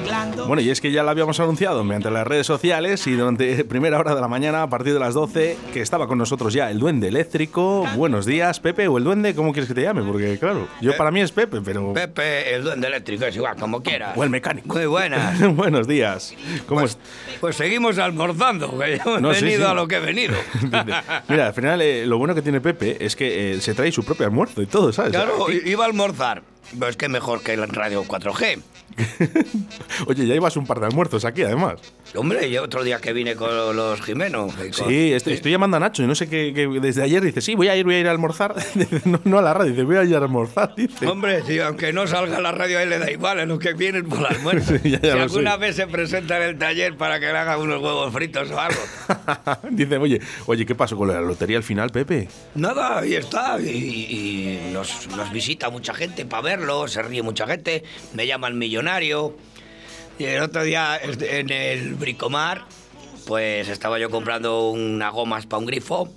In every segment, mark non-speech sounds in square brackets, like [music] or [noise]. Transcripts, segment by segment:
arreglando. Bueno, y es que ya lo habíamos anunciado mediante las redes sociales y durante [laughs] primera hora de la mañana, a partir de las 12, que estaba con nosotros ya el duende eléctrico. Buenos días, Pepe, o el duende, ¿cómo quieres que te llame? Porque, claro, yo para mí es Pepe, pero. Pepe, el duende eléctrico, es igual, como quieras. O el mecánico. Muy buenas. [laughs] Buenos días. ¿Cómo Pues, pues seguimos almorzando, que yo he No, sí, venido sí. a lo que he venido. [laughs] Mira, al final eh, lo bueno que tiene Pepe es que eh, se trae su propio almuerzo y todo, ¿sabes? Claro, iba a almorzar. Pero es que mejor que la radio 4G. [laughs] Oye, ya ibas un par de almuerzos aquí, además. Hombre, yo otro día que vine con los Jimenos. y con- Sí, estoy, estoy llamando a Nacho y no sé qué, qué- desde ayer dice, sí, voy a ir, voy a ir a almorzar. [laughs] no, no a la radio, dice, voy a ir a almorzar, dice. Hombre, sí, aunque no salga la radio, a él le da igual, es lo que vienen por el almuerzo. [laughs] Sí, ya, ya si alguna vez se presenta en el taller para que le haga unos huevos fritos o algo. dice, oye, oye, ¿qué pasó con la lotería al final, Pepe? Nada, ahí está. Y, y nos, nos visita mucha gente para verlo, se ríe mucha gente, me llama el Y el otro día en el Bricomar, pues estaba yo comprando unas gomas para un grifo.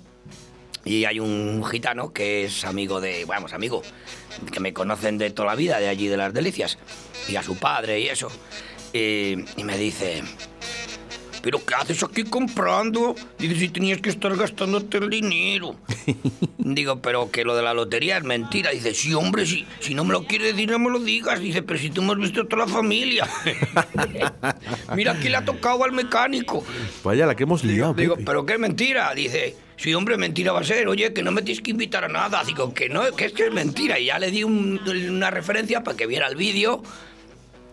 Y hay un gitano que es amigo de, vamos, amigo, que me conocen de toda la vida, de allí de las delicias, y a su padre y eso. Y me dice, ¿pero qué haces aquí comprando? Dice, si tenías que estar gastándote el dinero. [laughs] Digo, pero que lo de la lotería es mentira. Dice, sí, hombre, si, si no me lo quieres decir, no me lo digas. Dice, pero si tú has visto toda la familia. [laughs] [laughs] Mira, aquí le ha tocado al mecánico. Vaya la que hemos liado, Digo, pero qué mentira. Dice, sí, hombre, mentira va a ser. Oye, que no me tienes que invitar a nada. Digo, que no, que es que es mentira. Y ya le di un- una referencia para que viera el vídeo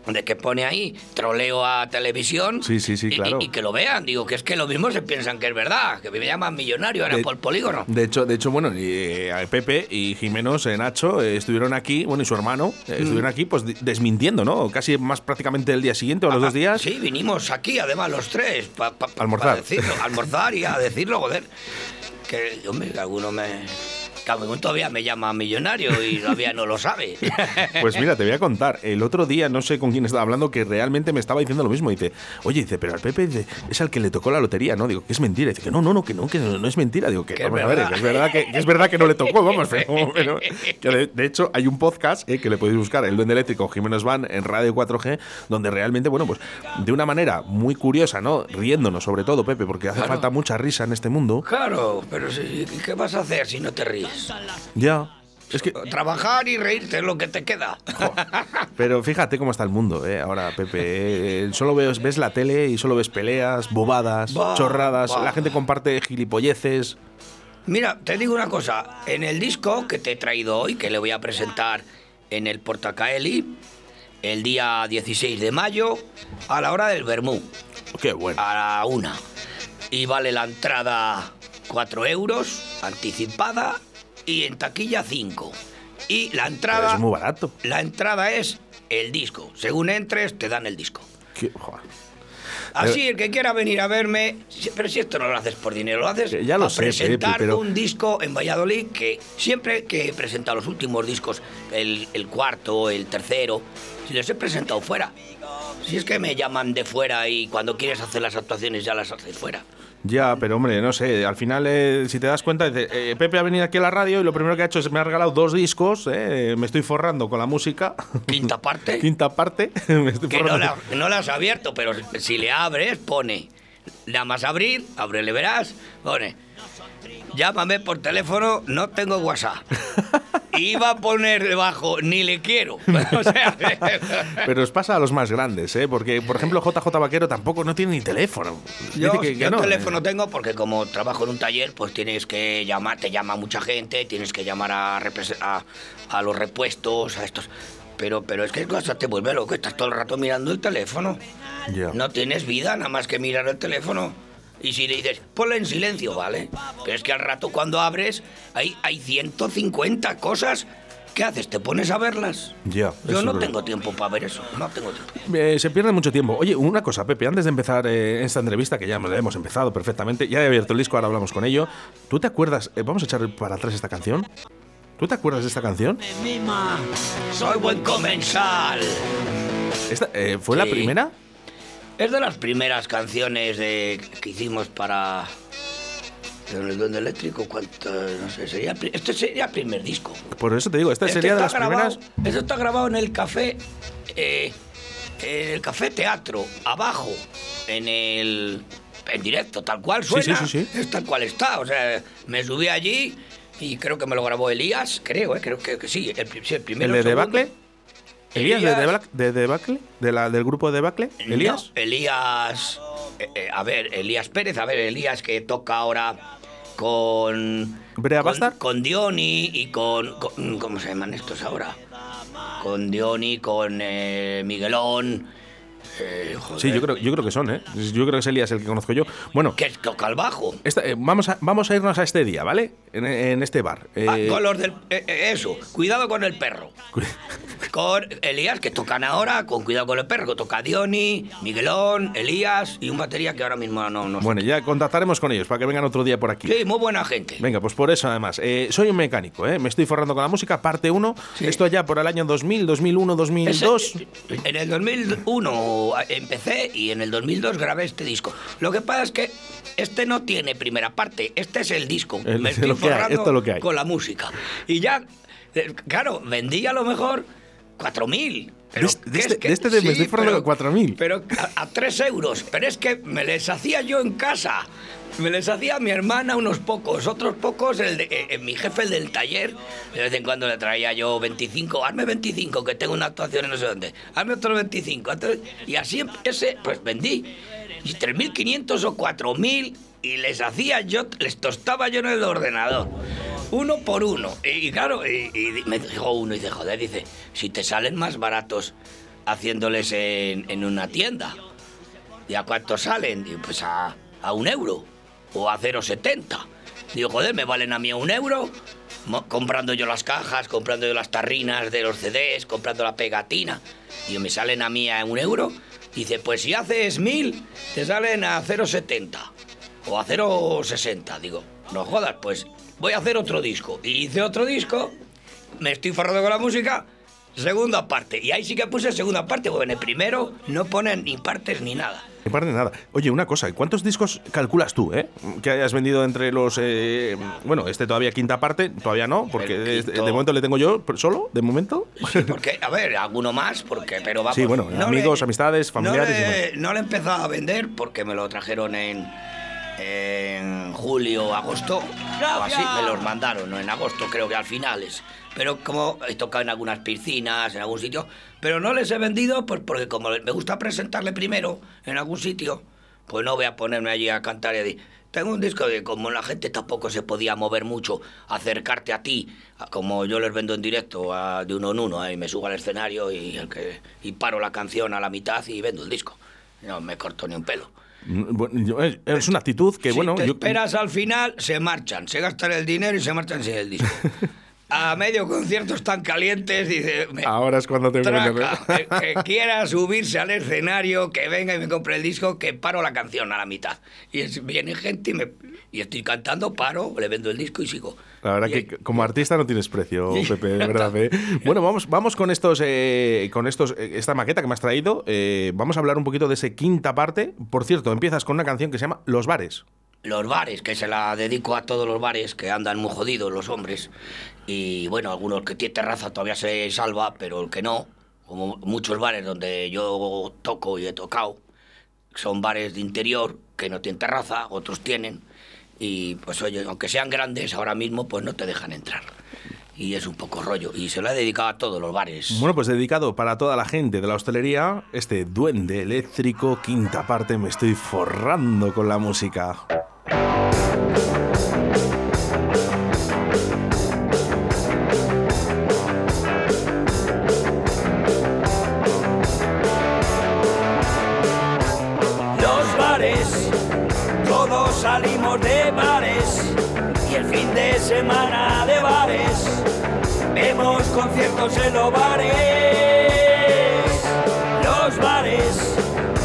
de que pone ahí troleo a televisión. Sí, sí, sí, y- y- claro. Y, que lo vean. Digo, que es que lo mismo se piensan que es verdad. Que me llaman millonario ahora De- por polígono. De hecho, de hecho, bueno, eh, Pepe y Jimenos, eh, Nacho, eh, estuvieron aquí, bueno, y su hermano, eh, Mm. estuvieron aquí, pues, desmintiendo, ¿no? Casi más prácticamente el día siguiente o los dos días. Sí, vinimos aquí, además, los tres. Para Almorzar. decirlo, almorzar y a decirlo, joder. Que, hombre, que alguno me. Que alguno todavía me llama millonario y todavía no lo sabe. [laughs] Pues mira, te voy a contar. El otro día, no sé con quién estaba hablando, que realmente me estaba diciendo lo mismo. Dice, oye, dice, pero al Pepe dice, es al que le tocó la lotería, ¿no? Digo, que es mentira. Dice, que no, no, no, que no, que no, no es mentira. Digo, que, vamos a ver, verdad. que es verdad que, que es verdad que no le tocó, vamos. Pero, [laughs] pero- que de, de hecho, hay un podcast eh, que le podéis buscar, El Duende Eléctrico, Jiménez Van, en Radio 4G, donde realmente, bueno, pues de una manera muy curiosa, ¿no? Riéndonos, sobre todo, Pepe, porque hace Claro. falta mucha risa en este mundo. Claro, pero si- ¿qué vas a hacer si no te ríes? Ya. Es que Trabajar y reírte es lo que te queda. Pero fíjate cómo está el mundo, ¿eh? Ahora, Pepe. eh, solo ves, ves la tele y solo ves peleas, bobadas, Bah, chorradas. bah. La gente comparte gilipolleces. Mira, te digo una cosa. En el disco que te he traído hoy, que le voy a presentar en el Portacaeli, el día 16 de mayo, a la hora del Bermú. Qué bueno. a la una. Y vale la entrada 4 euros, anticipada, y en taquilla 5. Y la Pero entrada. es muy barato. La entrada es el disco. Según entres, te dan el disco. Qué- joder. Así, el que quiera venir a verme, pero si esto no lo haces por dinero, lo haces Que ya lo a sé, Pepe, presentar pero- un disco en Valladolid que siempre que he presentado los últimos discos, el, el cuarto, el tercero, si los he presentado fuera. Si es que me llaman de fuera y cuando quieres hacer las actuaciones ya las haces fuera. Ya, pero hombre, no sé. Al final, eh, si te das cuenta, dice, eh, Pepe ha venido aquí a la radio y lo primero que ha hecho es me ha regalado dos discos. eh, me estoy forrando con la música. Quinta parte. [laughs] Quinta parte. [laughs] me estoy que no la, no la has abierto, pero si le abres, pone. Nada más abrir, ábrele, verás, pone. Llámame por teléfono, no tengo WhatsApp. [laughs] Iba a poner debajo, ni le quiero. [laughs] O sea, Pero os pasa a los más grandes, ¿eh? Porque, por ejemplo, JJ Vaquero tampoco no tiene ni teléfono. yo, Dice que- que yo no, teléfono eh. tengo porque como trabajo en un taller, pues tienes que llamar, te llama mucha gente, tienes que llamar a, repres- a, a los repuestos, a estos. Pero, pero es que cosa te vuelve loco, estás todo el rato mirando el teléfono. No tienes vida nada más que mirar el teléfono. Y si le dices, ponle en silencio, ¿vale? Pero es que al rato cuando abres hay, hay 150 cosas. ¿Qué haces? ¿Te pones a verlas? Ya, Yo no tengo tiempo para ver eso. No tengo tiempo. Eh, se pierde mucho tiempo. Oye, una cosa, Pepe, antes de empezar eh, esta entrevista, que ya la hemos empezado perfectamente, ya he abierto el disco, ahora hablamos con ello. ¿Tú te acuerdas? eh, vamos a echar para atrás esta canción. ¿Tú te acuerdas de esta canción? Mima, Soy buen comensal. Esta, eh, ¿Fue la Sí. primera? Es de las primeras canciones de, que hicimos para. Con el duende eléctrico, ¿cuánto? No sé, sería. Este sería el primer disco. Por eso te digo, esta Este sería de las grabado- primeras. Esto está grabado en el café. eh, en el Café Teatro, abajo, en el. En directo, tal cual suena. sí, sí, sí. Es tal cual está. O sea, me subí allí y creo que me lo grabó Elías, creo, ¿eh? creo que, que sí. El, el primero. ¿El de segundo. Debacle? ¿Elías de Elías. Debacle? ¿De Debacle? ¿De la, ¿Del grupo de Debacle? ¿Elías? No, Elías. eh, eh, a ver, Elías Pérez, a ver, Elías que toca ahora con. ¿Brea con, Bastard? con Diony y con, con- ¿Cómo se llaman estos ahora? Con Diony, con eh, Miguelón. Eh, joder, Sí, yo creo, yo creo que son, ¿eh? Yo creo que es Elías el que conozco yo. Bueno, Que toca el bajo. esta- eh, vamos, a, vamos a irnos a este día, ¿vale? En, en este bar. Ah, Eh, con los del. eh, eh, eso, cuidado con el perro. [laughs] Con Elías, que tocan ahora, con cuidado con el perro, que toca Diony, Miguelón, Elías y un batería que ahora mismo no. no sé. bueno, ya contactaremos con ellos para que vengan otro día por aquí. Sí, muy buena gente. Venga, pues por eso además. Soy un mecánico, ¿eh? Me estoy forrando con la música, parte 1. Sí. Esto ya por el año 2000, 2001, 2002. Ese- en el 2001 empecé y en el 2002 grabé este disco. Lo que pasa es que este no tiene primera parte, este es el disco. El- Me estoy lo que hay, esto es lo que hay. con la música. Y ya, eh, claro, vendí a lo mejor 4.000. Pero De este- de es este- que- de este de- me estoy forrando con 4.000. Pero a, a 3 euros. Pero es que me les hacía yo en casa. Me les hacía mi hermana unos pocos, otros pocos, el de, eh, eh, mi jefe, el del taller, de vez en cuando le traía yo 25, hazme 25, que tengo una actuación en no sé dónde, hazme otros 25. Entonces, y así em- ese, pues vendí y 3.500 o 4.000 y les hacía yo, les tostaba yo en el ordenador. Uno por uno. Y, y claro, y, y me dijo uno, y dice, joder, dice, si te salen más baratos haciéndoles en, en una tienda. ¿Y a cuánto salen? Digo, pues a, a un euro o a 0,70. Digo, joder, me valen a mí un euro comprando yo las cajas, comprando yo las tarrinas de los CDs, comprando la pegatina. Digo, me salen a mí a un euro. Dice, pues si haces mil, te salen a 0,70 o a 0,60. Digo, no jodas, pues voy a hacer otro disco. Y hice otro disco, me estoy forrando con la música, segunda parte. Y ahí sí que puse segunda parte, porque en el primero no ponen ni partes ni nada. Ni parte nada. Oye, una cosa, ¿cuántos discos calculas tú, eh? Que hayas vendido entre los. eh, bueno, este todavía quinta parte, todavía no, porque de, de momento le tengo yo solo, de momento. Sí, porque, a ver, alguno más, porque, pero vamos. Sí, bueno, amigos, amistades, familiares No le, no le he empezado a vender porque me lo trajeron en, en julio, agosto. O así, me los mandaron, ¿no? En agosto creo que al finales. Pero como he tocado en algunas piscinas, en algún sitio, pero no les he vendido pues porque como me gusta presentarle primero en algún sitio, pues no voy a ponerme allí a cantar y a decir, tengo un disco de como la gente tampoco se podía mover mucho, acercarte a ti, como yo les vendo en directo a- de uno en uno, ahí me subo al escenario y, el que, y paro la canción a la mitad y vendo el disco. No me corto ni un pelo. Mm, es una actitud que, si bueno. te yo- esperas al final, se marchan, se gastan el dinero y se marchan sin el disco. [laughs] A medio concierto están calientes, dice... Ahora es cuando que Traca, el [laughs] que quiera subirse al escenario, que venga y me compre el disco, que paro la canción a la mitad. Y es- viene gente y, me, y estoy cantando, paro, le vendo el disco y sigo. La verdad Y- que como artista no tienes precio. [laughs] Pepe, de verdad. ¿eh? [laughs] Bueno, vamos, vamos con estos, eh, con estos, eh, esta maqueta que me has traído. eh, vamos a hablar un poquito de ese quinta parte. Por cierto, empiezas con una canción que se llama Los bares. Los bares, que se la dedico a todos los bares que andan muy jodidos los hombres. Y bueno, algunos que tienen terraza todavía se salva, pero el que no, como muchos bares donde yo toco y he tocado, son bares de interior que no tienen terraza, otros tienen. Y pues oye, aunque sean grandes, ahora mismo pues no te dejan entrar. Y es un poco rollo. Y se lo he dedicado a todos los bares. Bueno, pues dedicado para toda la gente de la hostelería, este duende eléctrico, quinta parte, me estoy forrando con la música. Conciertos en los bares. Los bares,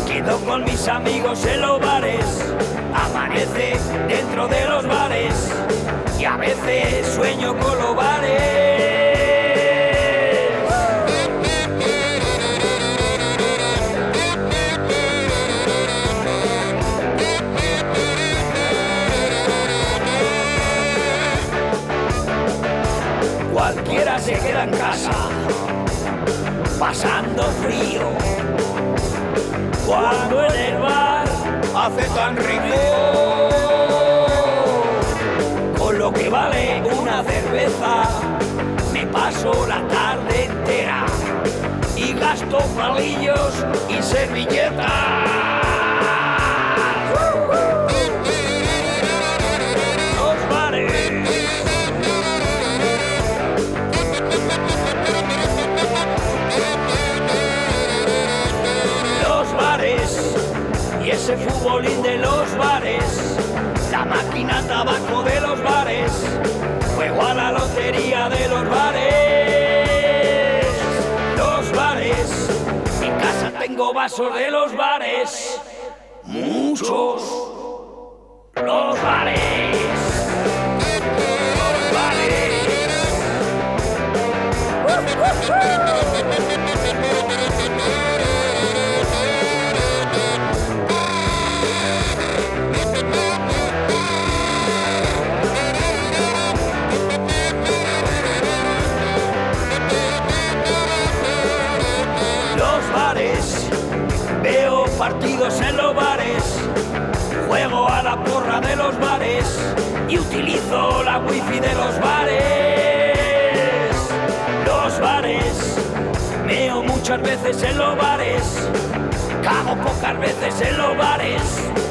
quedo con mis amigos en los pasando frío. Cuando en el bar hace tan rico. Con lo que vale una cerveza, me paso la tarde entera y gasto palillos y servilletas. Futbolín de los bares, la máquina tabaco de los bares, juego a la lotería de los bares. Los bares, en casa tengo vasos de los bares, muchos. Los partidos en los bares, juego a la porra de los bares y utilizo la wifi de los bares. Los bares, veo muchas veces en los bares, cago pocas veces en los bares.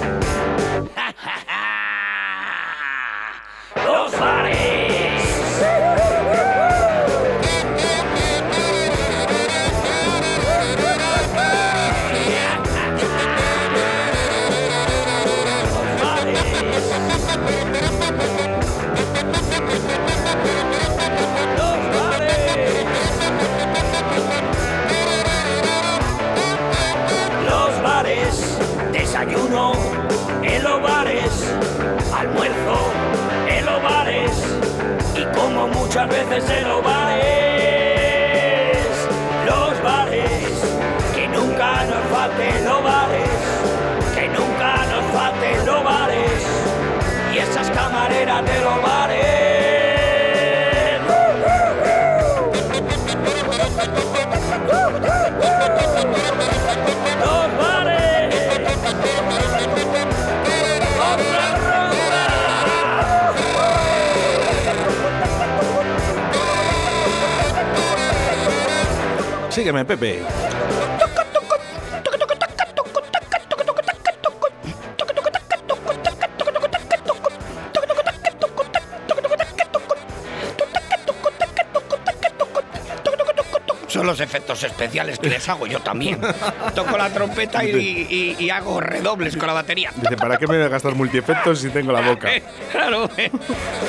Son los efectos especiales que les hago yo también. [laughs] Toco la trompeta y, y- y hago redobles con la batería. Dice, ¿para qué me voy a gastar multiefectos si tengo la boca? [laughs] Claro,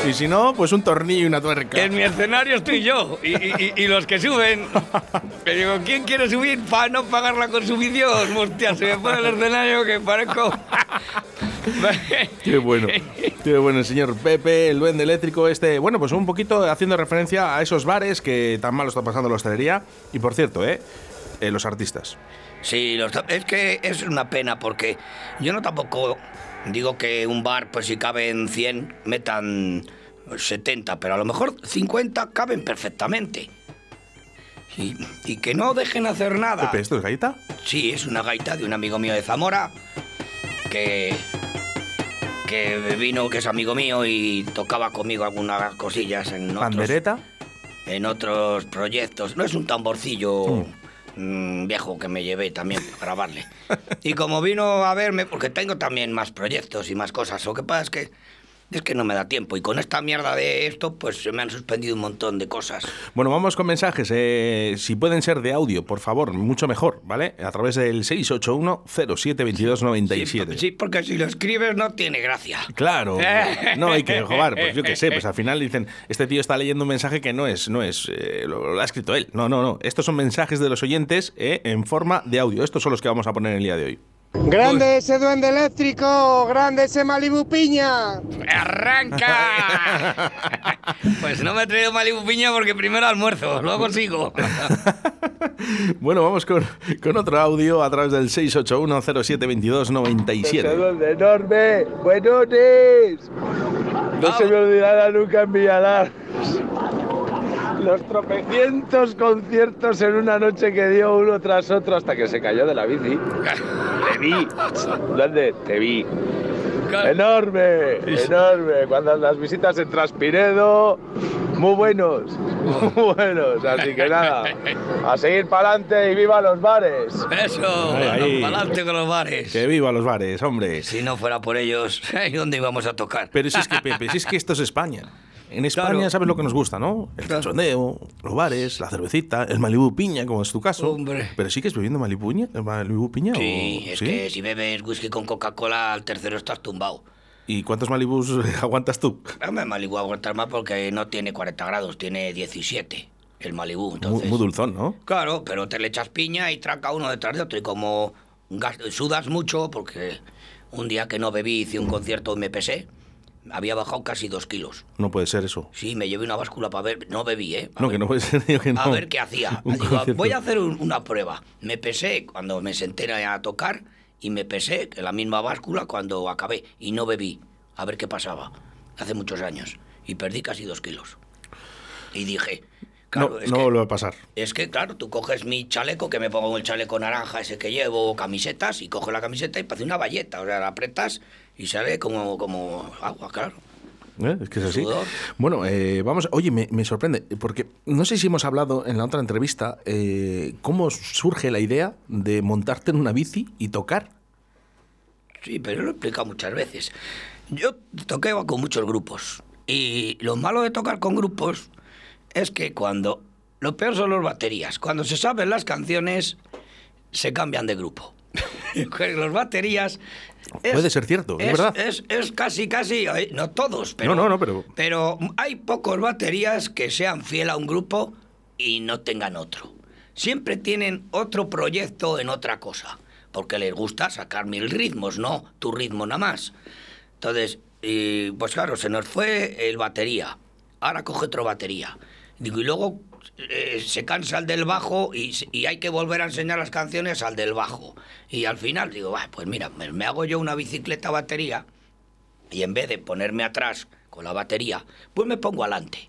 Y si no, pues un tornillo y una tuerca. en mi escenario estoy yo y, y- y- y los que suben. Que digo, ¿quién quiere subir para no pagar la consumición? Hostia, se me pone el escenario que parezco. Qué bueno. Qué bueno, el señor Pepe, el duende eléctrico este. Bueno, pues un poquito haciendo referencia a esos bares que tan mal lo está pasando la hostelería. Y por cierto, ¿eh? Eh, los artistas. Sí, los- es que es una pena porque yo no tampoco digo que un bar, pues si caben 100, metan 70, pero a lo mejor 50 caben perfectamente. Y, y que no dejen hacer nada. Pepe, ¿esto es galleta? Sí, es una gaita de un amigo mío de Zamora que, que vino, que es amigo mío y tocaba conmigo algunas cosillas en otros, ¿Pandereta? en otros proyectos. No es un tamborcillo mm, viejo que me llevé también para grabarle. Y como vino a verme, porque tengo también más proyectos y más cosas, lo que pasa es que es que no me da tiempo. Y con esta mierda de esto, pues se me han suspendido un montón de cosas. Bueno, vamos con mensajes. eh, si pueden ser de audio, por favor, mucho mejor, ¿vale? A través del 681-072297. Sí, porque si lo escribes no tiene gracia. Claro, [laughs] no hay que jugar, pues yo qué sé, pues al final dicen, este tío está leyendo un mensaje que no es, no es, eh, lo, lo ha escrito él. No, no, no. Estos son mensajes de los oyentes eh, en forma de audio. Estos son los que vamos a poner en el día de hoy. Grande ese duende eléctrico, grande ese Malibu Piña. ¡Arranca! [laughs] pues no me he traído Malibu Piña porque primero almuerzo, luego sigo. [laughs] Bueno, vamos con, con otro audio a través del 681-072297. duende enorme, buenones. No se me olvidará nunca en Villalar. Los tropecientos conciertos en una noche que dio uno tras otro hasta que se cayó de la bici. [laughs] te vi. ¿Dónde? Te vi. Enorme, enorme. Cuando las visitas en Traspinedo, muy buenos, muy buenos. Así que nada, a seguir para adelante y viva los bares. Eso, para adelante con los bares. Que viva los bares, hombre. Si no fuera por ellos, [laughs] ¿dónde íbamos a tocar? Pero si es que, Pepe, si es que esto es España. En España Claro. sabes lo que nos gusta, ¿no? El Claro. cachondeo, los bares, la cervecita, el Malibu piña, como es tu caso. Hombre. Pero sigues bebiendo Malibu piña, Malibu piña Sí, o- es que si bebes whisky con Coca-Cola, al tercero estás tumbado. ¿Y cuántos Malibus aguantas tú? Hombre, Malibu aguantar más porque no tiene 40 grados, tiene 17 el Malibu. Muy, Entonces, muy dulzón, ¿no? Claro, pero te le echas piña y traca uno detrás de otro. Y como sudas mucho, porque un día que no bebí hice un concierto y me pesé, había bajado casi dos kilos. No puede ser eso. Sí, me llevé una báscula para ver. No bebí, ¿eh? A No, ver- que no puede ser. digo que no. A ver qué hacía. [laughs] Digo, voy a hacer un- una prueba. Me pesé cuando me senté a tocar y me pesé en la misma báscula cuando acabé y no bebí. A ver qué pasaba. Hace muchos años. Y perdí casi dos kilos. Y dije, claro, no, es, no que, vuelve a pasar. es que, claro, tú coges mi chaleco, que me pongo el chaleco naranja ese que llevo, camisetas, y coges la camiseta y parece una valleta. O sea, la apretas y sale como, como agua, claro. ¿Eh? Es que es así. Bueno, eh, vamos. Oye, me, me sorprende, porque no sé si hemos hablado en la otra entrevista eh, cómo surge la idea de montarte en una bici y tocar. Sí, pero lo he explicado muchas veces. Yo toqué con muchos grupos. Y lo malo de tocar con grupos es que cuando... Lo peor son las baterías. Cuando se saben las canciones, se cambian de grupo. [laughs] los baterías... Puede ser cierto, es verdad. Es, es casi, casi... No todos, pero... No, no, no, pero- Pero hay pocos baterías que sean fiel a un grupo y no tengan otro. Siempre tienen otro proyecto en otra cosa, porque les gusta sacar mil ritmos, no tu ritmo nada más. Entonces, y, pues claro, se nos fue el batería. Ahora coge otro batería. Digo, y luego eh, se cansa el del bajo y, y hay que volver a enseñar las canciones al del bajo. Y al final digo, "Bah, pues mira, me, hago yo una bicicleta batería y en vez de ponerme atrás con la batería, pues me pongo adelante.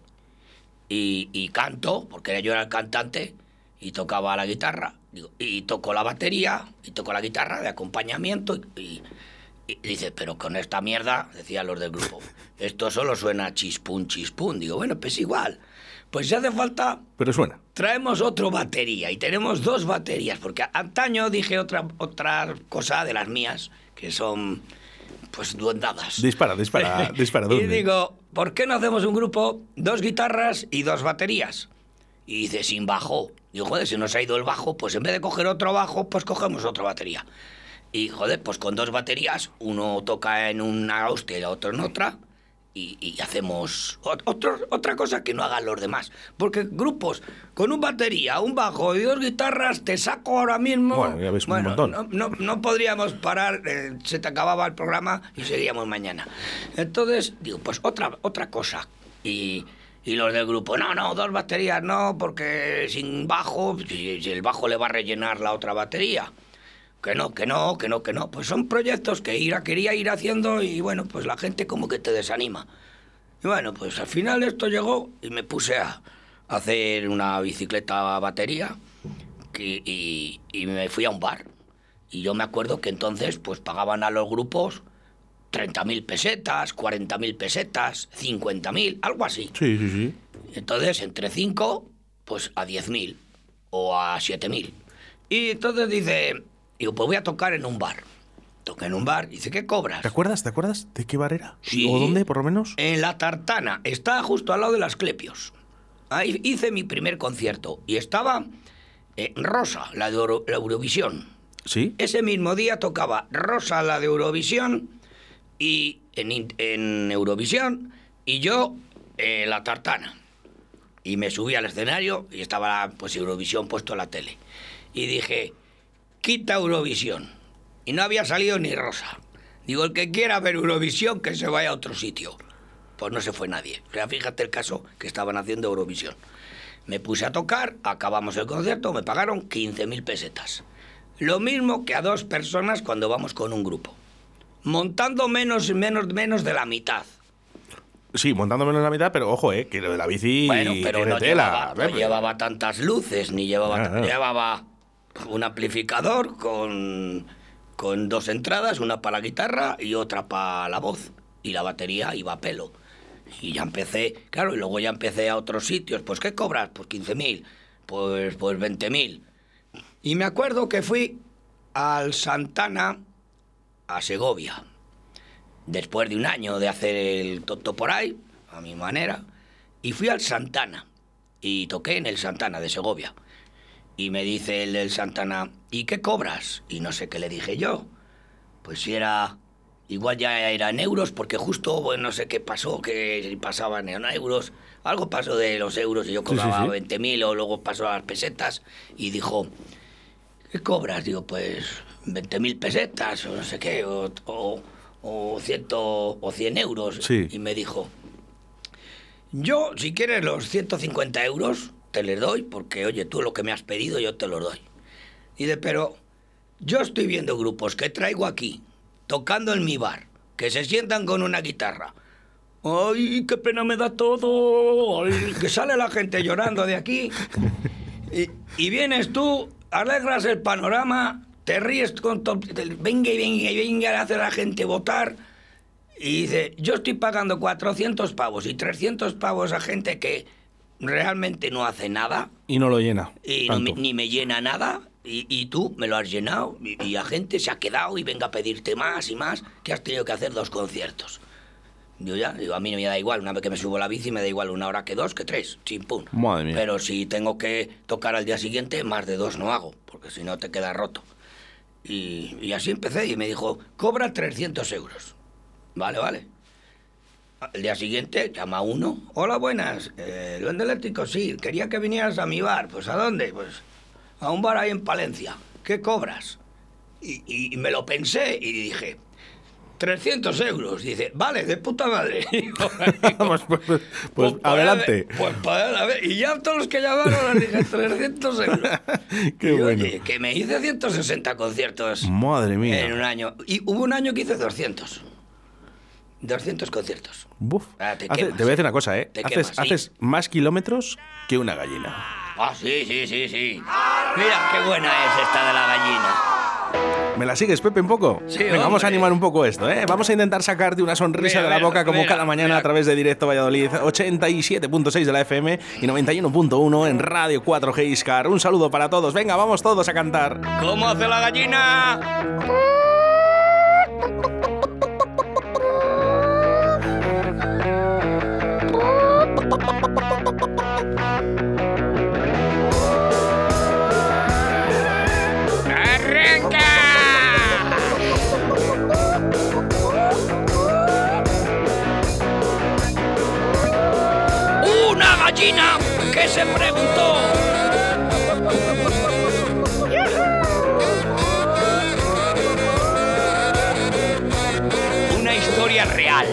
Y, y canto, porque yo era el cantante, y tocaba la guitarra, digo, y toco la batería, y toco la guitarra de acompañamiento, y, y- y dice, pero con esta mierda, decían los del grupo, esto solo suena chispún, chispún. Digo, bueno, pues igual. Pues si hace falta, Pero suena. traemos otro batería y tenemos dos baterías, porque antaño dije otra, otra cosa de las mías, que son pues duendadas. Dispara, dispara, [laughs] dispara. y ¿dónde? digo, ¿por qué no hacemos un grupo, dos guitarras y dos baterías? Y dice, sin bajo. Digo, joder, si nos ha ido el bajo, pues en vez de coger otro bajo, pues cogemos otra batería. Y joder, pues con dos baterías, uno toca en una hostia y el otro en otra, y, y hacemos ot- otro- otra cosa que no hagan los demás. Porque grupos con un batería, un bajo y dos guitarras, te saco ahora mismo. Bueno, ya ves un montón. no, no, no podríamos parar, eh, se te acababa el programa y seguíamos mañana. Entonces, digo, pues otra, otra cosa. Y, y los del grupo, no, no, dos baterías no, porque sin bajo, si, si el bajo le va a rellenar la otra batería. Que no, que no, que no, que no. Pues son proyectos que Ira quería ir haciendo y bueno, pues la gente como que te desanima. Y bueno, pues al final esto llegó y me puse a hacer una bicicleta batería que- y, y me fui a un bar. Y yo me acuerdo que entonces pues pagaban a los grupos 30.000 pesetas, 40.000 pesetas, 50.000, algo así. Sí, sí, sí. Entonces, entre 5, pues a 10.000 o a 7.000. Y entonces dice, digo, pues voy a tocar en un bar. Toqué en un bar, dice, ¿qué cobras? ¿Te acuerdas? ¿Te acuerdas de qué bar era? Sí. ¿O dónde, por lo menos? En La Tartana, está justo al lado de las Clepios. Ahí hice mi primer concierto y estaba eh, Rosa, la de Euro- la Eurovisión. Sí. Ese mismo día tocaba Rosa, la de Eurovisión, y en Eurovisión, y yo eh, La Tartana. Y me subí al escenario y estaba pues Eurovisión puesto en la tele. Y dije, quita Eurovisión. Y no había salido ni Rosa. Digo, el que quiera ver Eurovisión, que se vaya a otro sitio. Pues no se fue nadie. O sea, fíjate el caso que estaban haciendo Eurovisión. Me puse a tocar, acabamos el concierto, me pagaron 15.000 pesetas. Lo mismo que a dos personas cuando vamos con un grupo. Montando menos, menos, menos de la mitad. Sí, montando menos la mitad, pero ojo, eh, que lo de la bici Bueno, pero no tela. llevaba, no llevaba tantas luces, ni llevaba... Ah, ah. Llevaba un amplificador con, con dos entradas, una para la guitarra y otra para la voz. Y la batería iba a pelo. Y ya empecé, claro, y luego ya empecé a otros sitios. Pues, ¿qué cobras? Pues 15.000, pues, pues 20.000. Y me acuerdo que fui al Santana a Segovia. Después de un año de hacer el tonto por ahí, a mi manera, y fui al Santana. Y toqué en el Santana de Segovia. Y me dice el Santana, ¿y qué cobras? Y no sé qué le dije yo. Pues si era. Igual ya era en euros, porque justo, bueno, no sé qué pasó, que pasaban en euros. Algo pasó de los euros y yo cobraba 20.000 o luego pasó a las pesetas. Y dijo, ¿qué cobras? Digo, pues 20.000 pesetas o no sé qué, o, o, o, ciento, o 100 euros. Sí. Y me dijo, yo, si quieres los 150 euros, te les doy, porque oye, tú lo que me has pedido, yo te los doy. Dice, pero yo estoy viendo grupos que traigo aquí, tocando en mi bar, que se sientan con una guitarra. ¡Ay, qué pena me da todo! Ay, que sale la gente llorando de aquí. Y, y vienes tú, alegras el panorama, te ríes con todo. Venga y venga y venga, hace a la gente votar. Y dice, yo estoy pagando 400 pavos y 300 pavos a gente que realmente no hace nada Y no lo llena. y no me- ni me llena nada. Y, y tú me lo has llenado y, y la gente se ha quedado y venga a pedirte más y más, que has tenido que hacer dos conciertos. Yo ya, digo, a mí me da igual, una vez que me subo a la bici me da igual una hora que dos, que tres, chimpún. Madre mía. Pero si tengo que tocar al día siguiente, más de dos no hago, porque si no te queda roto. Y, y así empecé y me dijo, cobra 300 euros. Vale, vale. Al día siguiente llama uno. Hola, buenas. Eh, ¿Duende eléctrico? Sí. Quería que vinieras a mi bar. Pues ¿a dónde? Pues a un bar ahí en Palencia. ¿Qué cobras? Y, y- y me lo pensé y dije, 300 euros. Dice, vale, de puta madre. [laughs] Digo, [laughs] Pues, pues, pues, pues, adelante. Pues para a ver, Y ya todos los que llamaron les dije 300 euros. [laughs] Qué Y, bueno. que me hice 160 conciertos Madre mía. en un año. Y hubo un año que hice 200. 200 conciertos. Buf. Ah, te Hace- te voy a decir una cosa, ¿eh? Te haces, quemas, sí. haces más kilómetros que una gallina. Ah, sí, sí, sí, sí. Mira qué buena es esta de la gallina. ¿Me la sigues, Pepe, un poco? Sí, Venga, vamos a animar un poco esto, ¿eh? Vamos a intentar sacarte una sonrisa Mira, de la mira, boca como mira, cada mañana mira. a través de Directo Valladolid, 87.6 de la FM y 91.1 en Radio 4G Iscar. Un saludo para todos. Venga, vamos todos a cantar. ¿Cómo hace la gallina? [laughs] gallina que se preguntó una historia real.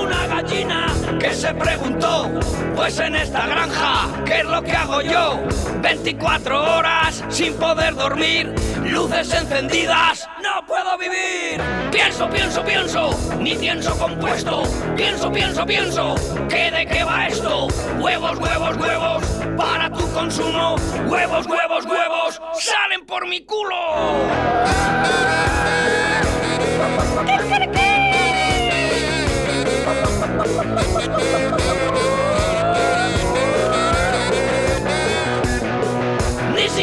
Una gallina que se preguntó, pues en esta granja, ¿qué es lo que hago yo? 24 horas sin poder dormir, luces encendidas, no puedo vivir. Pienso, pienso, pienso, ni pienso compuesto. Pienso, pienso, pienso, ¿qué de qué va esto? Huevos, huevos, huevos, para tu consumo. Huevos, huevos, huevos, salen por mi culo.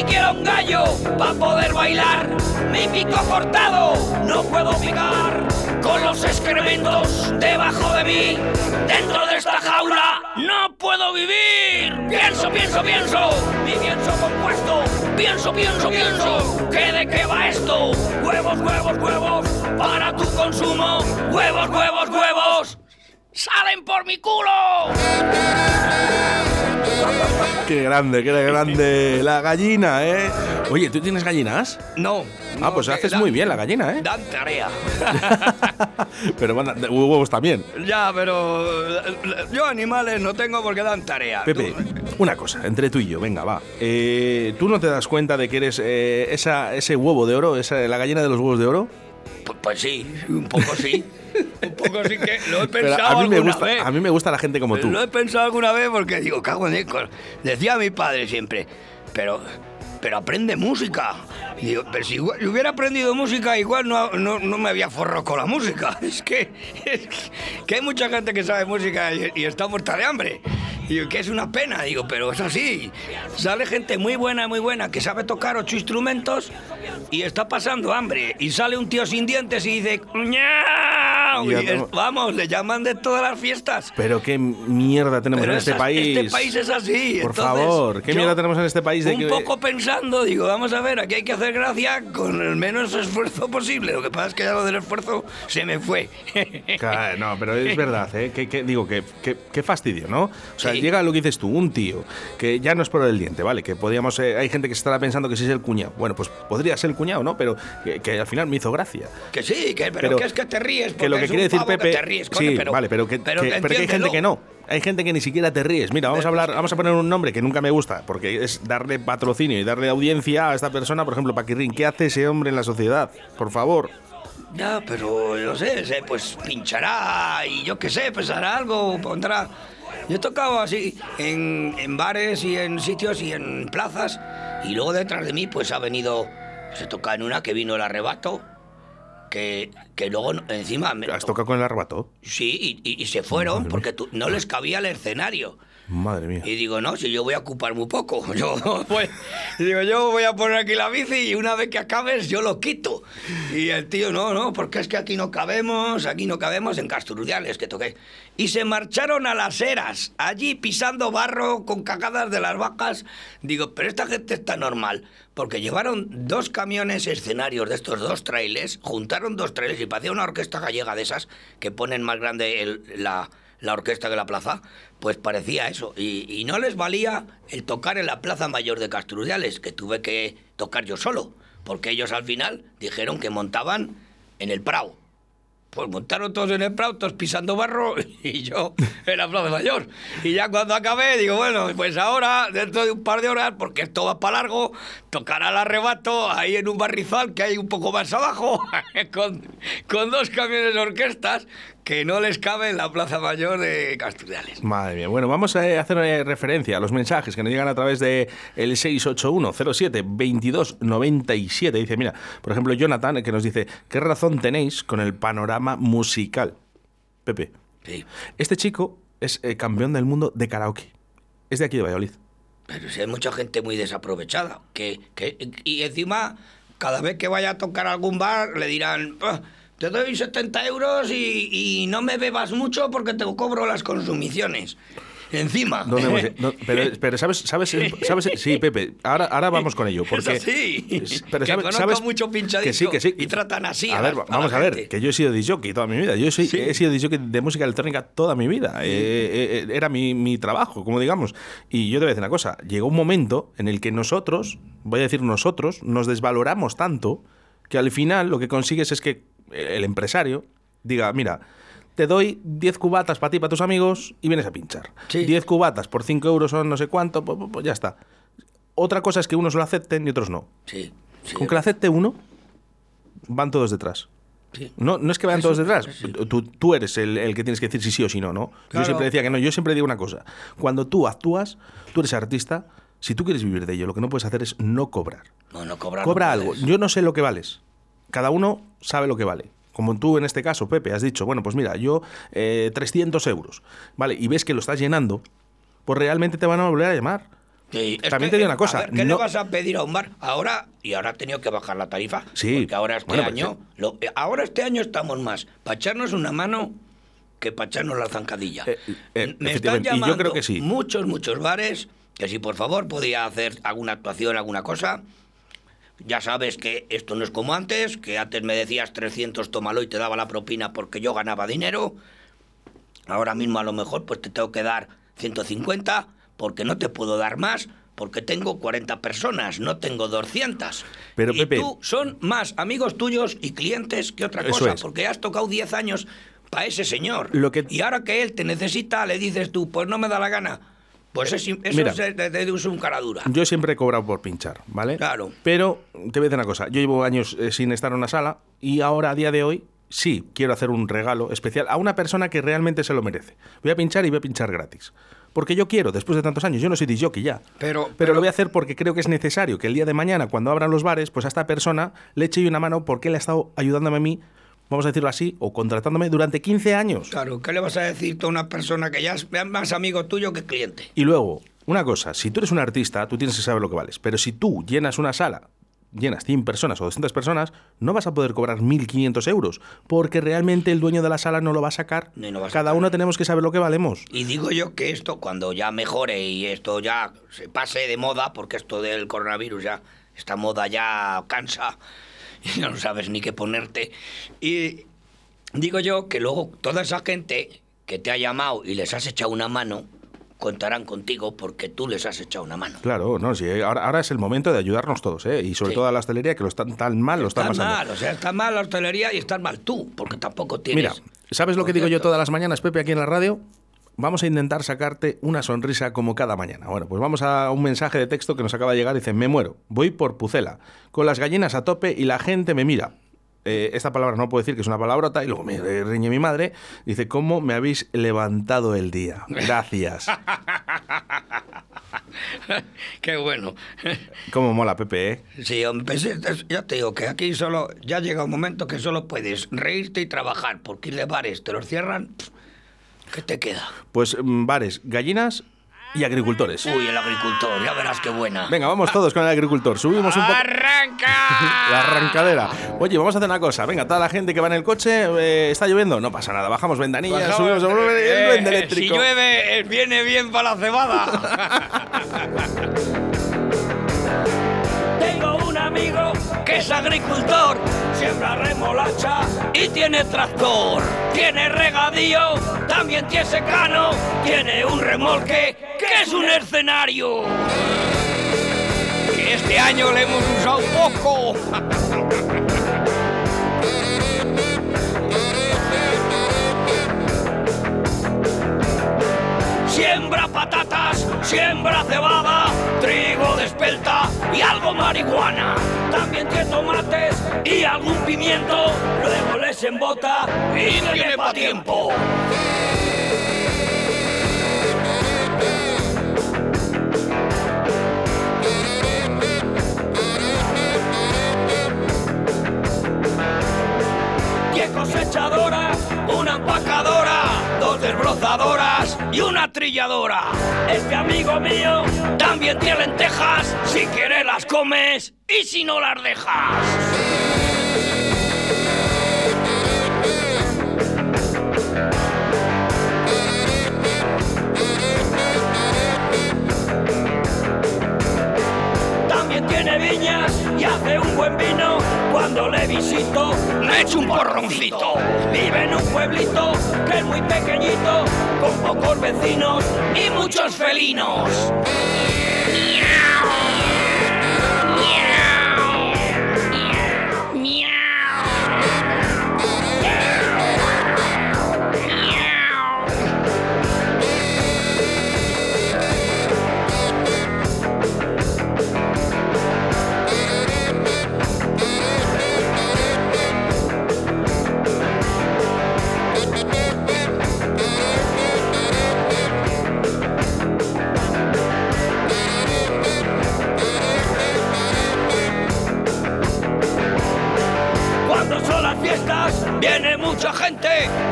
Siquiera un gallo para poder bailar. Mi pico cortado, no puedo picar. Con los excrementos debajo de mí, dentro de esta jaula, no puedo vivir. Pienso, pienso, pienso, mi pienso compuesto. Pienso, pienso, pienso, ¿qué de qué va esto? Huevos, huevos, huevos, para tu consumo. Huevos, huevos, huevos, salen por mi culo. Qué grande, qué grande. La gallina, ¿eh? Oye, ¿tú tienes gallinas? No. Ah, pues haces muy bien la gallina, ¿eh? Dan tarea. [laughs] Pero van a- de huevos también. Ya, pero yo animales no tengo porque dan tarea. Pepe, Tú- una cosa, entre tú y yo, venga, va. Eh, ¿Tú no te das cuenta de que eres eh, esa, ese huevo de oro, esa, la gallina de los huevos de oro? Pues, pues sí, un poco sí. [laughs] un poco sí que lo he [laughs] Pero pensado a, mí me alguna gusta, vez. a mí me gusta la gente como tú. Lo he pensado alguna vez porque digo, cago en Dios. Decía mi padre siempre, pero pero aprende música. Digo, pero si igual- hubiera aprendido música, igual no, no, no me había forrado con la música. [laughs] Es que, es que hay mucha gente que sabe música y, y está muerta de hambre. Digo, que es una pena, digo, pero es así. Sale gente muy buena, muy buena, que sabe tocar ocho instrumentos y está pasando hambre. Y sale un tío sin dientes y dice, Y es- vamos, le llaman de todas las fiestas. Pero qué mierda tenemos Pero en este es- país. Este país es así. Por entonces, favor, ¿qué mierda tenemos en este país de un que- poco pensando, digo, vamos a ver, aquí hay que hacer gracia con el menos esfuerzo posible. Lo que pasa es que ya lo del esfuerzo se me fue. Claro, No, pero es [laughs] verdad, ¿eh? Que, que- digo, que, que- fastidio, ¿no? O sea, Sí. Llega lo que dices tú, un tío, que ya no es por el diente, ¿vale? Que podíamos, eh, hay gente que se estará pensando que sí es el cuñado. Bueno, pues podría ser el cuñado, ¿no? Pero que, que al final me hizo gracia. que sí, que, pero, Pero que es que te ríes. Que lo que quiere decir Pepe. te ríes, coño, sí, pero, vale, pero que, pero que- pero que hay gente que no. Hay gente que ni siquiera te ríes. Mira, vamos a hablar, vamos a poner un nombre que nunca me gusta, porque es darle patrocinio y darle audiencia a esta persona, por ejemplo, Paquirrín. ¿Qué hace ese hombre en la sociedad? Por favor. Ya, pero no sé, pues pinchará y yo qué sé, hará algo, pondrá. Yo he tocado así en, en bares y en sitios y en plazas y luego detrás de mí pues ha venido, se toca en una que vino el arrebato, que, que luego encima... Me, ¿Has tocado con el arrebato? Sí, y, y- y se fueron porque tú- no les cabía el escenario. Madre mía. Y digo, no, si yo voy a ocupar muy poco. [laughs] Yo digo, yo voy a poner aquí la bici y una vez que acabes yo lo quito. Y el tío, no, no, porque es que aquí no cabemos, aquí no cabemos en Casturdiales que toqué. Y se marcharon a las eras, allí pisando barro con cagadas de las vacas. Digo, pero esta gente está normal, porque llevaron dos camiones escenarios de estos dos trailers, juntaron dos trailers y parecía una orquesta gallega de esas que ponen más grande el- la, la orquesta de la plaza, pues parecía eso. Y, no les valía el tocar en la Plaza Mayor de Castrudiales, que tuve que tocar yo solo, porque ellos al final dijeron que montaban en el Prado. Pues montaron todos en el Prado, todos pisando barro, [laughs] y yo en la Plaza Mayor. Y ya cuando acabé, digo, bueno, pues ahora, dentro de un par de horas, porque esto va para largo, tocará el arrebato ahí en un barrizal que hay un poco más abajo, [laughs] con, con dos camiones de orquestas que no les cabe en la Plaza Mayor de Castrudiales. Madre mía. Bueno, vamos a hacer eh, referencia a los mensajes que nos llegan a través de el 681-07-2297. Dice, mira, por ejemplo, Jonathan, eh, que nos dice, ¿qué razón tenéis con el panorama musical? Pepe, Sí. este chico es eh, campeón del mundo de karaoke. Es de aquí de Valladolid. Pero si hay mucha gente muy desaprovechada. Que, que, y encima, cada vez que vaya a tocar algún bar, le dirán, "Ah, te doy 70 euros y, y no me bebas mucho porque te cobro las consumiciones. Encima. ¿Dónde hemos- no, [laughs] pero, pero sabes, sabes, sabes, sí, Pepe, ahora, ahora vamos con ello. Porque, así. Pero sabes, sabes mucho pinchadisco que sí, que sí. y tratan así A, a ver, a vamos a, ver, que yo he sido disjockey toda mi vida. Yo soy, he sido disjockey de música electrónica toda mi vida. Eh, eh, eh, era mi, mi trabajo, como digamos. Y yo te voy a decir una cosa. Llegó un momento en el que nosotros, voy a decir nosotros, nos desvaloramos tanto que al final lo que consigues es que el empresario diga, mira, te doy 10 cubatas para ti, para tus amigos, y vienes a pinchar. Sí. 10 cubatas por 5 euros son no sé cuánto, pues, pues ya está. Otra cosa es que unos lo acepten y otros no. Sí, sí. Con que lo acepte uno, van todos detrás. Sí. No, no es que vayan Eso, todos detrás. Tú, tú eres el, el que tienes que decir si sí o si no, ¿no? Claro. Yo siempre decía que no. Yo siempre digo una cosa. Cuando tú actúas, tú eres artista. Si tú quieres vivir de ello, lo que no puedes hacer es no cobrar. No, no cobrar. Cobra no algo. Yo no sé lo que vales. Cada uno sabe lo que vale. Como tú en este caso, Pepe, has dicho, bueno, pues mira, yo eh, 300 euros, ¿vale? Y ves que lo estás llenando, pues realmente te van a volver a llamar. Sí, También que, te digo una a cosa, ver, ¿Qué no- le vas a pedir a un bar? Ahora, y ahora ha tenido que bajar la tarifa. Sí. Porque ahora este Bueno, pues año. lo- eh, ahora este año estamos más. Para echarnos una mano que para echarnos la zancadilla. Eh, eh, Me están efectivamente, y yo llamando creo que sí. muchos, muchos bares que si por favor podía hacer alguna actuación, alguna cosa. Ya sabes que esto no es como antes, que antes me decías 300, tómalo y te daba la propina porque yo ganaba dinero. Ahora mismo a lo mejor pues te tengo que dar 150 porque no te puedo dar más porque tengo 40 personas, no tengo 200. Pero, y Pepe- tú son más amigos tuyos y clientes que otra cosa, es. porque has tocado 10 años para ese señor. Lo que- Y ahora que él te necesita, le dices tú, pues no me da la gana. Pues es- eso Mira. es de, de- un cara dura. Yo siempre he cobrado por pinchar, ¿vale? Claro. Pero te voy a decir una cosa. Yo llevo años eh, sin estar en una sala y ahora, a día de hoy, sí quiero hacer un regalo especial a una persona que realmente se lo merece. Voy a pinchar y voy a pinchar gratis. porque yo quiero, después de tantos años. Yo no soy disjockey ya. Pero- pero, pero- lo voy a hacer porque creo que es necesario que el día de mañana, cuando abran los bares, pues a esta persona le eche una mano porque él ha estado ayudándome a mí, vamos a decirlo así, o contratándome durante 15 años. Claro, ¿qué le vas a decir tú a una persona que ya es más amigo tuyo que cliente? Y luego, una cosa, si tú eres un artista, tú tienes que saber lo que vales. Pero si tú llenas una sala, llenas 100 personas o 200 personas, no vas a poder cobrar 1.500 euros, porque realmente el dueño de la sala no lo va a sacar. Ni lo va a Cada sacar. uno tenemos que saber lo que valemos. Y digo yo que esto, cuando ya mejore y esto ya se pase de moda, porque esto del coronavirus ya, esta moda ya cansa, y [laughs] no sabes ni qué ponerte. Y digo yo que luego toda esa gente que te ha llamado y les has echado una mano, contarán contigo porque tú les has echado una mano. Claro, no, sí, ahora, ahora es el momento de ayudarnos todos, ¿eh? Y sobre Sí. todo a la hostelería que lo están tan mal, lo están Está pasando. mal, o sea, está mal la hostelería y estás mal tú, porque tampoco tienes... Mira, ¿sabes lo que digo yo todas las mañanas, Pepe, aquí en la radio? Vamos a intentar sacarte una sonrisa como cada mañana. Bueno, pues vamos a un mensaje de texto que nos acaba de llegar. Dice, me muero, voy por Pucela, con las gallinas a tope y la gente me mira. Eh, esta palabra no puedo decir que es una palabrota y luego me riñe mi madre. Dice, ¿cómo me habéis levantado el día? Gracias. [laughs] Qué bueno. [laughs] ¿Cómo mola, Pepe, eh? Sí, hombre, ya te digo que aquí solo, ya llega un momento que solo puedes reírte y trabajar, porque de bares te los cierran, pff, ¿qué te queda? Pues mm, bares, gallinas y agricultores. Uy, el agricultor, ya verás qué buena. Venga, vamos [laughs] todos con el agricultor. Subimos un poco... ¡Arranca! [laughs] La arrancadera. Oye, vamos a hacer una cosa. Venga, toda la gente que va en el coche, eh, ¿está lloviendo? No pasa nada. Bajamos ventanillas, subimos el eh, eh, eléctrico. Si llueve, eh, viene bien para la cebada. [laughs] es agricultor, siembra remolacha y tiene tractor. Tiene regadío, también tiene secano, tiene un remolque que es un escenario. que este año le hemos usado poco. Siembra patatas, siembra cebada, trigo de espelta y algo marihuana. También tiene tomates y algún pimiento, luego les embota y no tiene pa' tiempo. Diez cosechadoras, una empacadora, dos desbrozadoras y una trilladora. Este amigo mío también tiene lentejas, si quieres las comes y si no las dejas. Y hace un buen vino. Cuando le visito, le echo un porroncito. Vive en un pueblito que es muy pequeñito, con pocos vecinos y muchos felinos.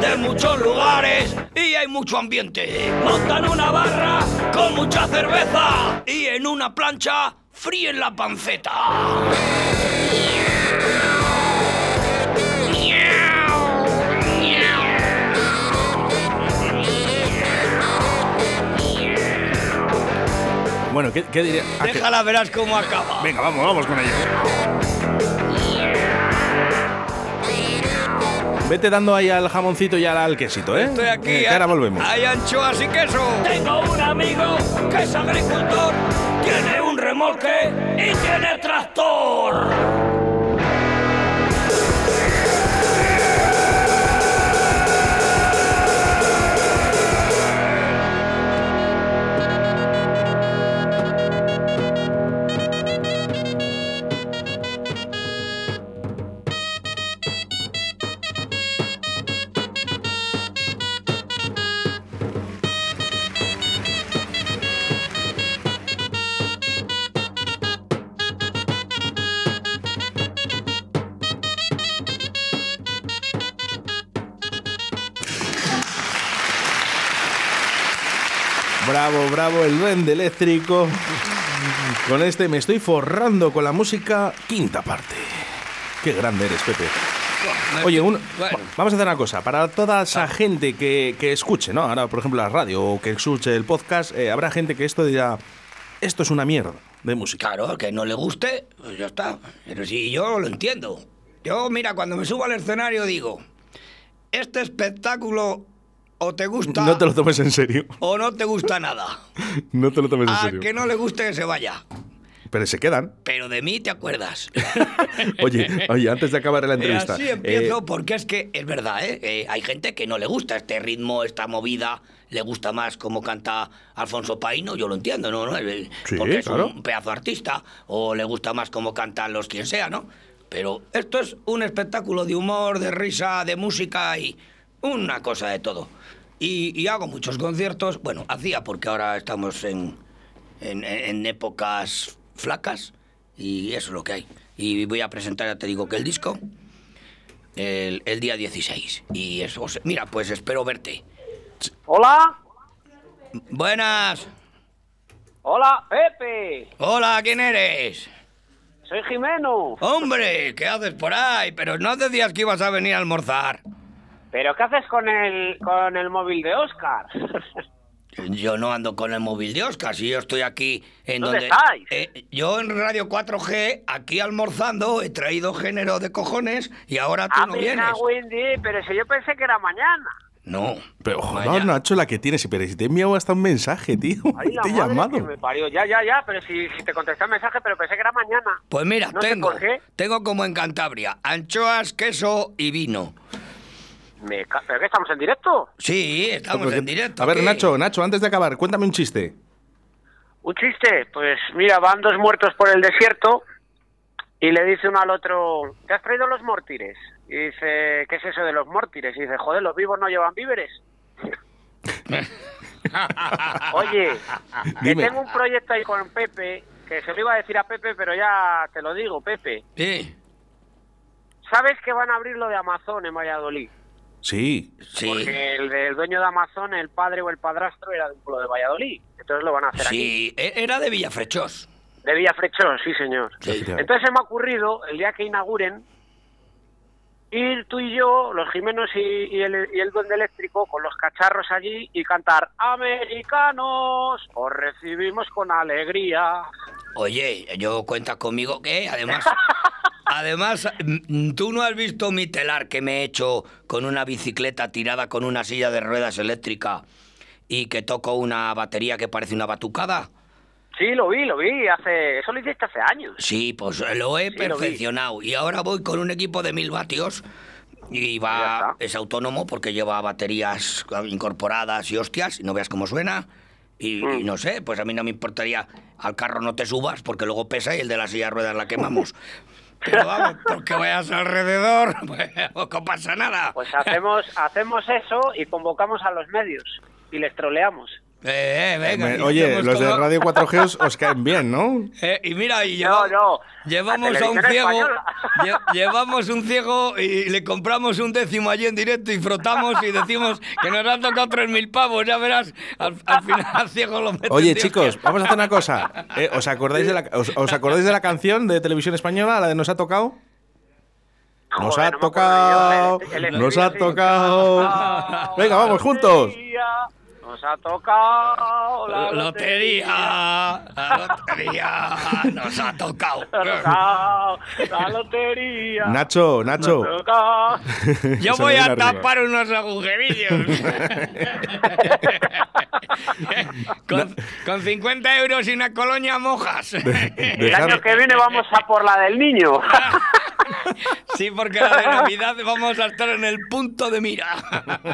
De muchos lugares y hay mucho ambiente. Montan una barra con mucha cerveza y en una plancha fríen la panceta. Bueno, ¿qué, qué diría? Ah, Déjala, verás cómo acaba. Venga, vamos, vamos con ello. Vete dando ahí al jamoncito y al quesito, ¿eh? Estoy aquí. Eh, ahora volvemos. Hay anchoas y queso. Tengo un amigo que es agricultor, tiene un remolque y tiene tractor. Bravo, el duende eléctrico. Con este me estoy forrando con la música quinta parte. Qué grande eres, Pepe. Oye, un- vamos a hacer una cosa. Para toda esa gente que, que escuche, ¿no? Ahora, por ejemplo, la radio o que escuche el podcast, eh, habrá gente que esto dirá, esto es una mierda de música. Claro, que no le guste, pues ya está. Pero sí, yo lo entiendo. Yo, mira, cuando me subo al escenario digo, este espectáculo o te gusta No te lo tomes en serio. o no te gusta nada. [laughs] No te lo tomes en A serio. que no le guste que se vaya. Pero se quedan. Pero de mí te acuerdas. [laughs] Oye, oye, antes de acabar la entrevista. Así eh, empiezo porque es que es verdad, ¿eh? Eh, Hay gente que no le gusta este ritmo, esta movida, le gusta más como canta Alfonso Paino, yo lo entiendo, ¿no? ¿No? Eh, Sí, porque es claro. un pedazo artista, o le gusta más como cantan los quien sea, ¿no? Pero esto es un espectáculo de humor, de risa, de música y una cosa de todo. Y, y hago muchos conciertos, bueno, hacía porque ahora estamos en, en, en épocas flacas y eso es lo que hay. Y voy a presentar, ya te digo, que el disco el, el día 16. Y eso, mira, pues espero verte. Hola, Buenas. hola, Pepe. Hola, ¿quién eres? Soy Jimeno. Hombre, ¿qué haces por ahí? Pero no decías que ibas a venir a almorzar. ¿Pero qué haces con el, con el móvil de Oscar? [laughs] Yo no ando con el móvil de Oscar, si yo estoy aquí en ¿Dónde donde... estáis? Eh, yo en Radio 4G, aquí almorzando, he traído género de cojones y ahora tú ah, no me vienes. diez, pero si yo pensé que era mañana. No. Pero joder. Nacho, la que tienes. Pero si te he enviado hasta un mensaje, tío. Ay, [laughs] la te he madre llamado. que me parió. Ya, ya, ya, pero si, si te contesté el mensaje, pero pensé que era mañana. Pues mira, No tengo, tengo como en Cantabria, anchoas, queso y vino. Me ca- ¿Pero qué, estamos en directo? Sí, estamos en directo. A ver, ¿qué? Nacho, Nacho, antes de acabar, cuéntame un chiste. ¿Un chiste? Pues mira, van dos muertos por el desierto y le dice uno al otro, ¿te has traído los mórtires? Y dice, ¿qué es eso de los mórtires? Y dice, joder, los vivos no llevan víveres. [laughs] Oye, que tengo un proyecto ahí con Pepe, que se lo iba a decir a Pepe, pero ya te lo digo, Pepe. Sí, ¿Sabes que van a abrir lo de Amazon en Valladolid? Sí. sí. Porque el, del dueño de Amazon, el padre o el padrastro, era de un pueblo de Valladolid. Entonces lo van a hacer aquí. Sí, e- era de Villafrechós. De Villafrechón, sí, señor. Sí. Entonces se me ha ocurrido, el día que inauguren, ir tú y yo, los Jimenos y, y el, y el Duende Eléctrico, con los cacharros allí y cantar Americanos, os recibimos con alegría. Oye, yo cuenta conmigo que además, [laughs] además, mm, tú no has visto mi telar que me he hecho con una bicicleta tirada con una silla de ruedas eléctrica y que toco una batería que parece una batucada. Sí, lo vi, lo vi, hace eso lo hiciste hace años. Sí, pues lo he Sí, lo vi. perfeccionado y ahora voy con un equipo de mil vatios y va es autónomo porque lleva baterías incorporadas y hostias y no veas cómo suena y, Mm. y no sé, pues a mí no me importaría al carro no te subas porque luego pesa y el de la silla de ruedas la quemamos. [laughs] Pero vamos, porque vayas alrededor, [laughs] pues no pasa nada. Pues hacemos, hacemos eso y convocamos a los medios y les troleamos. Eh, eh, venga, Me- y Oye, los de Radio 4G os, os caen bien, ¿no? [laughs] Eh, y mira, y No, lleva- no, llevamos a a un ciego, [laughs] lle- llevamos un ciego y le compramos un décimo allí en directo y frotamos y decimos que nos han tocado tres mil pavos, ya verás, al, al final al ciego lo meten. Oye, chicos, que- vamos a hacer una cosa. Eh, ¿os, acordáis de la, os, os acordáis de la canción de televisión española, la de Nos ha tocado? Nos Joder, ha no tocado, yo, el- el nos ha tocado. Venga, vamos, juntos. Nos ha tocado la lotería, la lotería, nos ha tocado. [laughs] Nos ha tocado la lotería. Nacho, Nacho. Nos ha tocado. [laughs] Yo Se voy a arriba. tapar unos agujerillos. [laughs] con, con 50 euros y una colonia mojas. El año que viene vamos a por la del niño. Sí, porque la de Navidad vamos a estar en el punto de mira.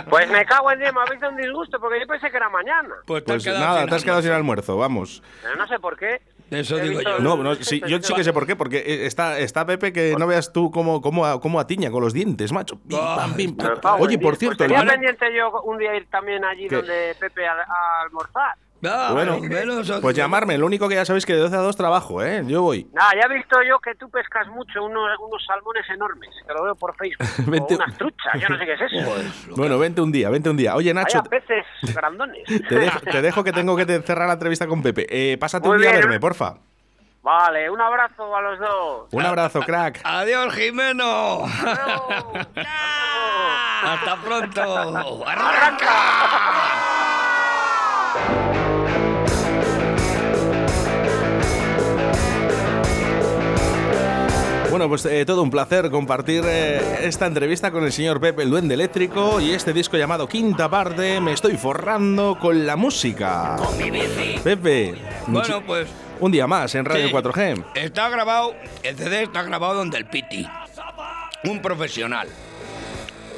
Pues me cago en Dios, me habéis dado un disgusto porque yo pensé que era mañana. Pues, te has Pues quedado nada, sin te has quedado sin almuerzo. vamos. Pero no sé por qué. Eso digo yo. No, no, sí, yo sí que sé por qué, porque eh, está, está Pepe que no veas tú cómo, cómo, cómo atiña con los dientes, macho. Pim, pam, pim, pam. Oye, por Dios. cierto, Pues tenía pendiente yo un día ir también allí ¿Qué? donde Pepe a, a almorzar. Ah, Bueno, menos pues llamarme. Lo único que ya sabéis que de 12 a 2 trabajo, ¿eh? Yo voy. Nada, ya he visto yo que tú pescas mucho unos, unos salmones enormes, que lo veo por Facebook. [laughs] Vente- o unas truchas, yo no sé qué es eso. Bueno, vente un día, vente un día. Oye, Nacho, Vaya peces grandones. [laughs] te dejo, te dejo que tengo que te- cerrar la entrevista con Pepe. Eh, pásate Muy un día a bien. verme, porfa. Vale, un abrazo a los dos. Un abrazo, crack. Adiós, Jimeno. Adiós. Hasta pronto. Bueno, pues eh, todo un placer compartir eh, esta entrevista con el señor Pepe, el duende eléctrico, y este disco llamado Quinta Parte, Me estoy forrando con la música. Pepe, Bueno, pues un día más en Radio Sí. 4G. Está grabado, el CD está grabado donde el Piti, un profesional,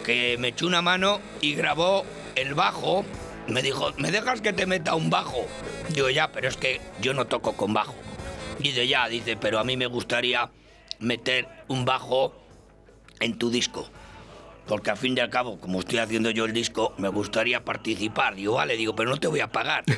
que me echó una mano y grabó el bajo. Me dijo, ¿me dejas que te meta un bajo? Digo, ya, pero es que yo no toco con bajo. Dice, ya, dice, pero a mí me gustaría meter un bajo en tu disco. Porque al fin y al cabo, como estoy haciendo yo el disco, me gustaría participar. Digo, vale, digo, pero no te voy a pagar. [laughs]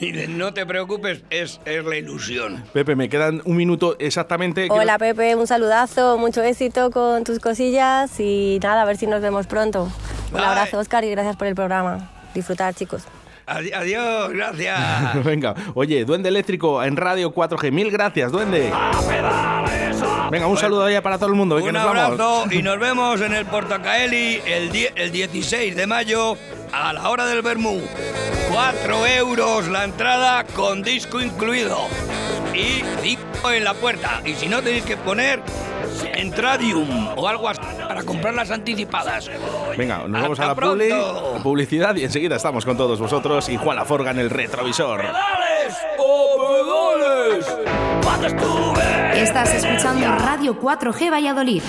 Y no te preocupes, es, es la ilusión. Pepe, me quedan un minuto exactamente. Hola Pepe, un saludazo, mucho éxito con tus cosillas y nada, a ver si nos vemos pronto. Un Bye. abrazo Oscar y gracias por el programa. Disfrutar chicos. Adi- Adiós, gracias. [laughs] Venga, oye, Duende Eléctrico en Radio 4G. Mil gracias, Duende. Venga, un saludo allá para todo el mundo. que Un vamos. abrazo y nos vemos en el Portacaeli el, el 16 de mayo a la hora del Bermú. 4 euros la entrada con disco incluido y 5 en la puerta. Y si no tenéis que poner Entradium o algo así para comprar las anticipadas. Venga, nos vamos a Hasta la publi- publicidad y enseguida estamos con todos vosotros y Juan Laforga en el retrovisor. ¡Pedales! ¡Oh, pedales! Estás escuchando Radio 4G Valladolid.